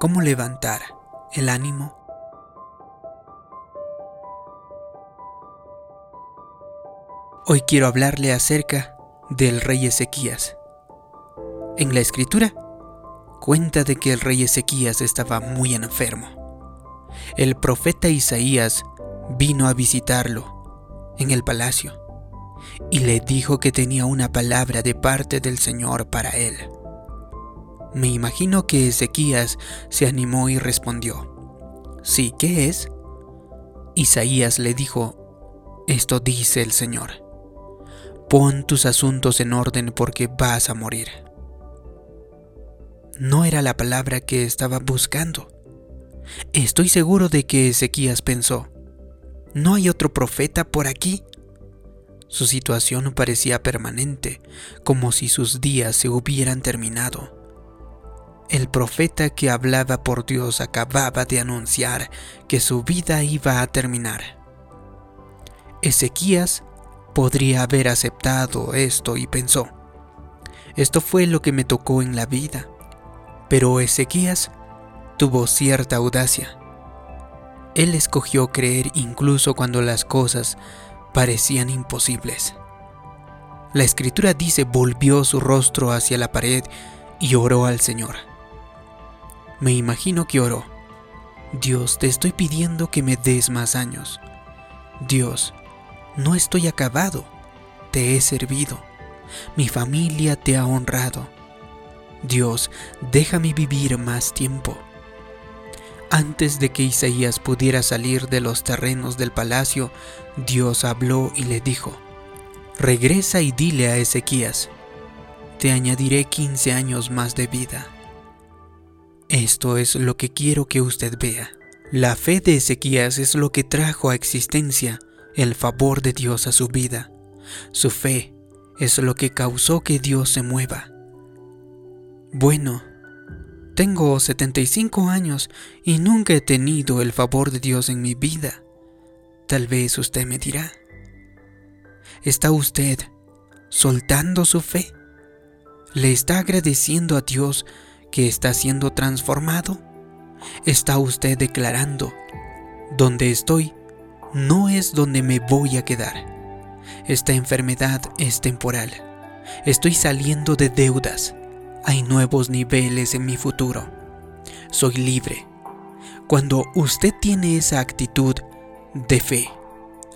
cómo levantar el ánimo. Hoy quiero hablarle acerca del rey Ezequías. En la escritura cuenta de que el rey Ezequías estaba muy enfermo. El profeta Isaías vino a visitarlo en el palacio y le dijo que tenía una palabra de parte del Señor para él. Me imagino que Ezequías se animó y respondió, Sí, ¿qué es? Isaías le dijo, Esto dice el Señor, pon tus asuntos en orden porque vas a morir. No era la palabra que estaba buscando. Estoy seguro de que Ezequías pensó, ¿no hay otro profeta por aquí? Su situación parecía permanente, como si sus días se hubieran terminado. El profeta que hablaba por Dios acababa de anunciar que su vida iba a terminar. Ezequías podría haber aceptado esto y pensó, esto fue lo que me tocó en la vida. Pero Ezequías tuvo cierta audacia. Él escogió creer incluso cuando las cosas parecían imposibles. La escritura dice volvió su rostro hacia la pared y oró al Señor. Me imagino que oró. Dios, te estoy pidiendo que me des más años. Dios, no estoy acabado, te he servido. Mi familia te ha honrado. Dios, déjame vivir más tiempo. Antes de que Isaías pudiera salir de los terrenos del palacio, Dios habló y le dijo, Regresa y dile a Ezequías, te añadiré 15 años más de vida. Esto es lo que quiero que usted vea. La fe de Ezequías es lo que trajo a existencia el favor de Dios a su vida. Su fe es lo que causó que Dios se mueva. Bueno, tengo 75 años y nunca he tenido el favor de Dios en mi vida. Tal vez usted me dirá, ¿está usted soltando su fe? ¿Le está agradeciendo a Dios que está siendo transformado? ¿Está usted declarando, donde estoy no es donde me voy a quedar? Esta enfermedad es temporal. Estoy saliendo de deudas hay nuevos niveles en mi futuro. Soy libre. Cuando usted tiene esa actitud de fe,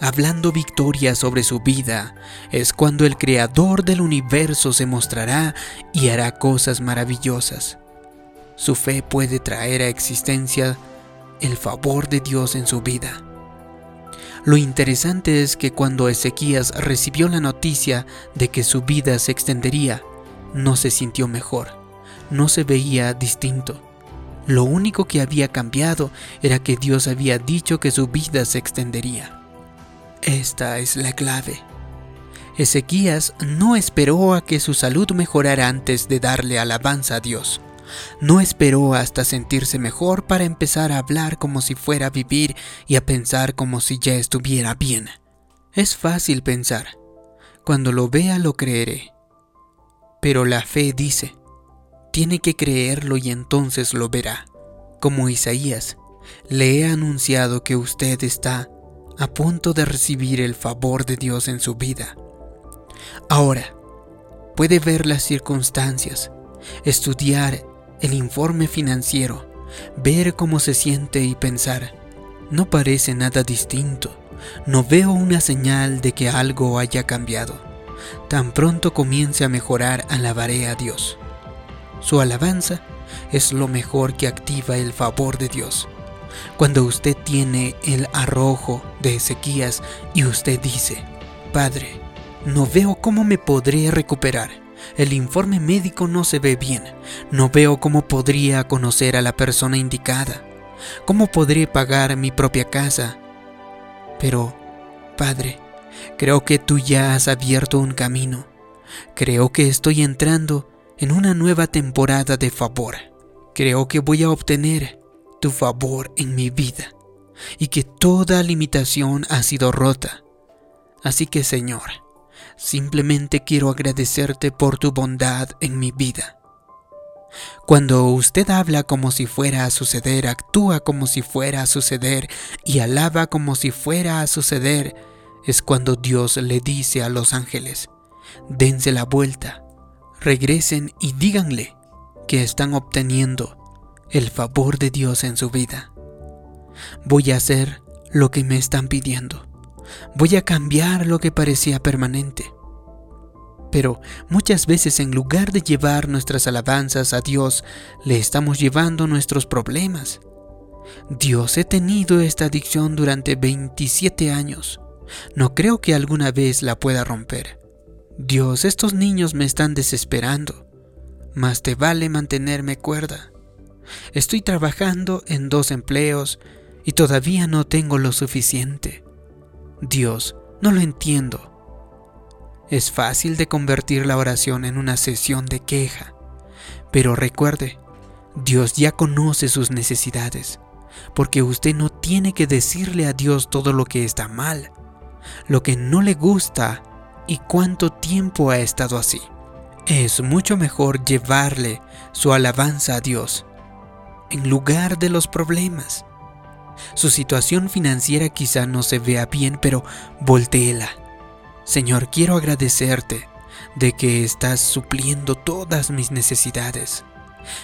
hablando victoria sobre su vida, es cuando el Creador del universo se mostrará y hará cosas maravillosas. Su fe puede traer a existencia el favor de Dios en su vida. Lo interesante es que cuando Ezequías recibió la noticia de que su vida se extendería, no se sintió mejor, no se veía distinto. Lo único que había cambiado era que Dios había dicho que su vida se extendería. Esta es la clave. Ezequías no esperó a que su salud mejorara antes de darle alabanza a Dios. No esperó hasta sentirse mejor para empezar a hablar como si fuera a vivir y a pensar como si ya estuviera bien. Es fácil pensar. Cuando lo vea lo creeré. Pero la fe dice, tiene que creerlo y entonces lo verá. Como Isaías, le he anunciado que usted está a punto de recibir el favor de Dios en su vida. Ahora, puede ver las circunstancias, estudiar el informe financiero, ver cómo se siente y pensar, no parece nada distinto, no veo una señal de que algo haya cambiado. Tan pronto comience a mejorar, alabaré a Dios. Su alabanza es lo mejor que activa el favor de Dios. Cuando usted tiene el arrojo de Ezequías y usted dice, Padre, no veo cómo me podré recuperar. El informe médico no se ve bien. No veo cómo podría conocer a la persona indicada. ¿Cómo podré pagar mi propia casa? Pero, Padre, Creo que tú ya has abierto un camino. Creo que estoy entrando en una nueva temporada de favor. Creo que voy a obtener tu favor en mi vida y que toda limitación ha sido rota. Así que Señor, simplemente quiero agradecerte por tu bondad en mi vida. Cuando usted habla como si fuera a suceder, actúa como si fuera a suceder y alaba como si fuera a suceder, es cuando Dios le dice a los ángeles, dense la vuelta, regresen y díganle que están obteniendo el favor de Dios en su vida. Voy a hacer lo que me están pidiendo. Voy a cambiar lo que parecía permanente. Pero muchas veces en lugar de llevar nuestras alabanzas a Dios, le estamos llevando nuestros problemas. Dios, he tenido esta adicción durante 27 años. No creo que alguna vez la pueda romper. Dios, estos niños me están desesperando. Más te vale mantenerme cuerda. Estoy trabajando en dos empleos y todavía no tengo lo suficiente. Dios, no lo entiendo. Es fácil de convertir la oración en una sesión de queja, pero recuerde, Dios ya conoce sus necesidades, porque usted no tiene que decirle a Dios todo lo que está mal, lo que no le gusta y cuánto tiempo ha estado así. Es mucho mejor llevarle su alabanza a Dios en lugar de los problemas. Su situación financiera quizá no se vea bien, pero voltéela Señor, quiero agradecerte de que estás supliendo todas mis necesidades.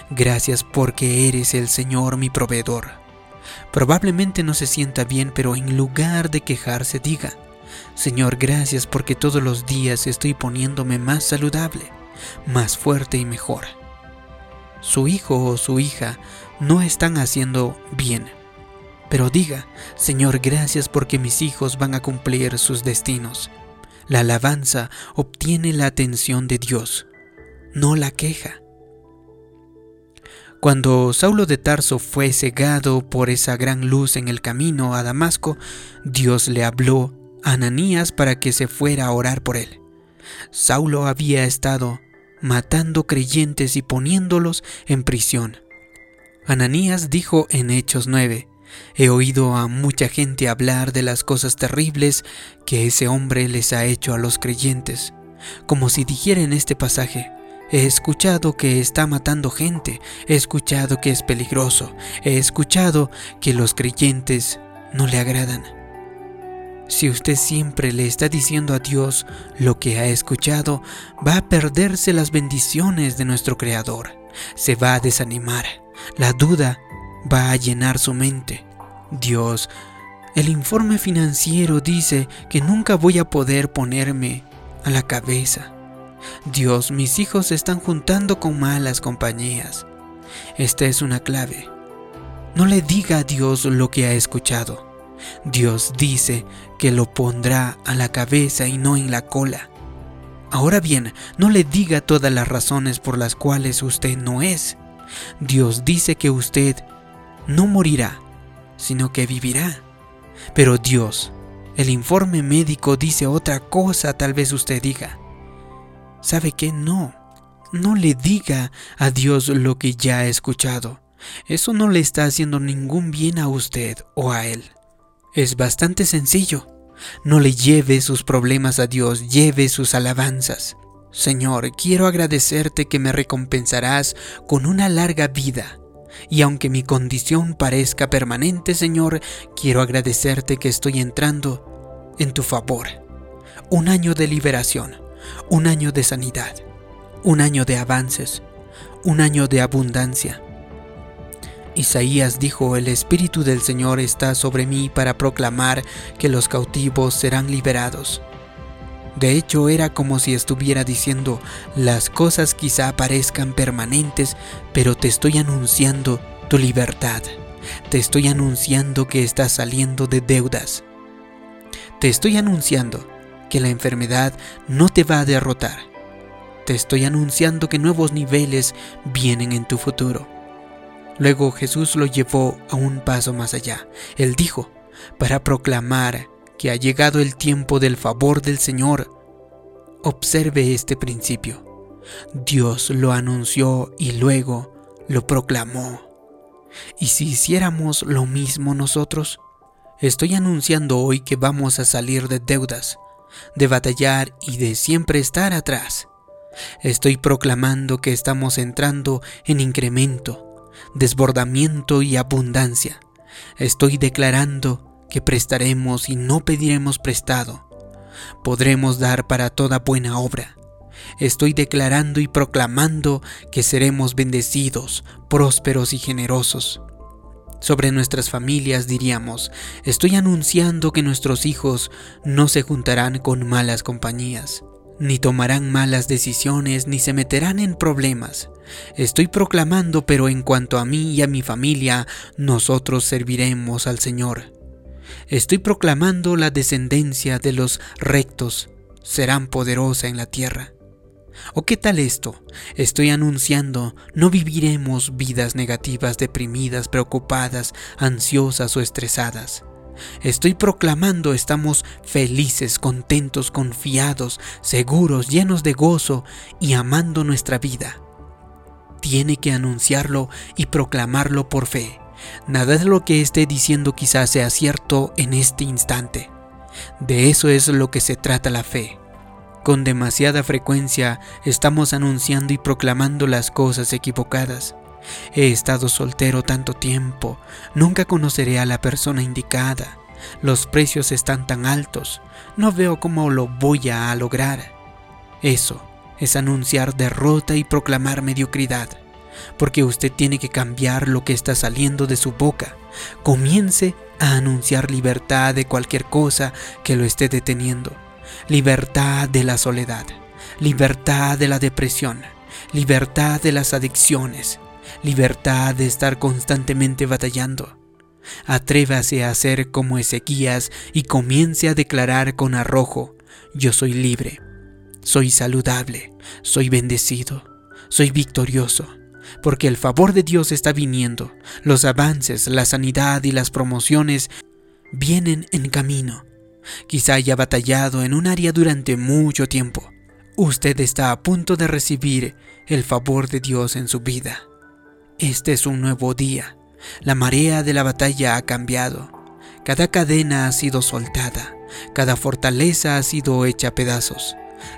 Gracias porque eres el Señor mi proveedor. Probablemente no se sienta bien, pero en lugar de quejarse diga, Señor, gracias porque todos los días estoy poniéndome más saludable, más fuerte y mejor. Su hijo o su hija no están haciendo bien, pero diga, Señor, gracias porque mis hijos van a cumplir sus destinos. La alabanza obtiene la atención de Dios, no la queja. Cuando Saulo de Tarso fue cegado por esa gran luz en el camino a Damasco, Dios le habló a Ananías para que se fuera a orar por él. Saulo había estado matando creyentes y poniéndolos en prisión. Ananías dijo en Hechos 9, He oído a mucha gente hablar de las cosas terribles que ese hombre les ha hecho a los creyentes, como si dijera en este pasaje, He escuchado que está matando gente, he escuchado que es peligroso, he escuchado que los creyentes no le agradan. Si usted siempre le está diciendo a Dios lo que ha escuchado, va a perderse las bendiciones de nuestro Creador, se va a desanimar, la duda va a llenar su mente. Dios, el informe financiero dice que nunca voy a poder ponerme a la cabeza. Dios, mis hijos se están juntando con malas compañías. Esta es una clave. No le diga a Dios lo que ha escuchado. Dios dice que lo pondrá a la cabeza y no en la cola. Ahora bien, no le diga todas las razones por las cuales usted no es. Dios dice que usted no morirá, sino que vivirá. Pero Dios, el informe médico dice otra cosa, tal vez usted diga. ¿Sabe qué? No, no le diga a Dios lo que ya ha escuchado. Eso no le está haciendo ningún bien a usted o a él. Es bastante sencillo. No le lleve sus problemas a Dios, lleve sus alabanzas. Señor, quiero agradecerte que me recompensarás con una larga vida y aunque mi condición parezca permanente, Señor, quiero agradecerte que estoy entrando en tu favor. Un año de liberación, un año de sanidad, un año de avances, un año de abundancia. Isaías dijo, el Espíritu del Señor está sobre mí para proclamar que los cautivos serán liberados de hecho, era como si estuviera diciendo, las cosas quizá parezcan permanentes, pero te estoy anunciando tu libertad. Te estoy anunciando que estás saliendo de deudas. Te estoy anunciando que la enfermedad no te va a derrotar. Te estoy anunciando que nuevos niveles vienen en tu futuro. Luego Jesús lo llevó a un paso más allá. Él dijo, para proclamar que ha llegado el tiempo del favor del Señor. Observe este principio. Dios lo anunció y luego lo proclamó. ¿Y si hiciéramos lo mismo nosotros? Estoy anunciando hoy que vamos a salir de deudas, de batallar y de siempre estar atrás. Estoy proclamando que estamos entrando en incremento, desbordamiento y abundancia. Estoy declarando que prestaremos y no pediremos prestado. Podremos dar para toda buena obra. Estoy declarando y proclamando que seremos bendecidos, prósperos y generosos. Sobre nuestras familias diríamos, estoy anunciando que nuestros hijos no se juntarán con malas compañías, ni tomarán malas decisiones, ni se meterán en problemas. Estoy proclamando, pero en cuanto a mí y a mi familia, nosotros serviremos al Señor. Estoy proclamando la descendencia de los rectos serán poderosa en la tierra. ¿O qué tal esto? Estoy anunciando, no viviremos vidas negativas, deprimidas, preocupadas, ansiosas o estresadas. Estoy proclamando, estamos felices, contentos, confiados, seguros, llenos de gozo y amando nuestra vida. Tiene que anunciarlo y proclamarlo por fe. Nada de lo que esté diciendo quizás sea cierto en este instante. De eso es lo que se trata la fe. Con demasiada frecuencia estamos anunciando y proclamando las cosas equivocadas. He estado soltero tanto tiempo, nunca conoceré a la persona indicada. Los precios están tan altos, no veo cómo lo voy a lograr. Eso es anunciar derrota y proclamar mediocridad, porque usted tiene que cambiar lo que está saliendo de su boca. Comience a anunciar libertad de cualquier cosa que lo esté deteniendo. Libertad de la soledad, libertad de la depresión, libertad de las adicciones, libertad de estar constantemente batallando. Atrévase a ser como Ezequías y comience a declarar con arrojo, yo soy libre, soy saludable, soy bendecido, soy victorioso, porque el favor de Dios está viniendo, los avances, la sanidad y las promociones vienen en camino. Quizá haya batallado en un área durante mucho tiempo. Usted está a punto de recibir el favor de Dios en su vida. Este es un nuevo día. La marea de la batalla ha cambiado. Cada cadena ha sido soltada. Cada fortaleza ha sido hecha a pedazos.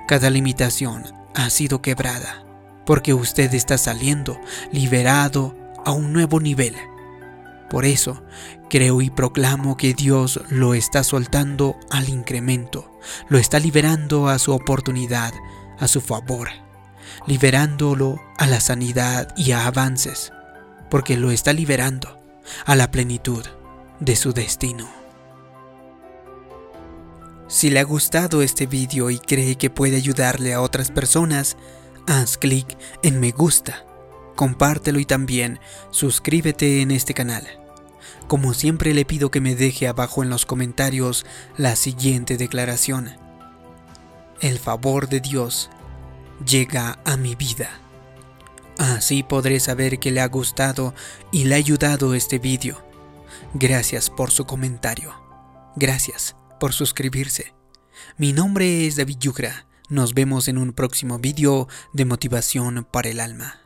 Cada limitación ha sido quebrada. Porque usted está saliendo liberado a un nuevo nivel. Por eso, creo y proclamo que Dios lo está soltando al incremento, lo está liberando a su oportunidad, a su favor, liberándolo a la sanidad y a avances, porque lo está liberando a la plenitud de su destino. Si le ha gustado este vídeo y cree que puede ayudarle a otras personas, haz clic en me gusta, compártelo y también suscríbete en este canal. Como siempre le pido que me deje abajo en los comentarios la siguiente declaración. El favor de Dios llega a mi vida. Así podré saber que le ha gustado y le ha ayudado este vídeo. Gracias por su comentario. Gracias por suscribirse. Mi nombre es David Yugra. Nos vemos en un próximo vídeo de motivación para el alma.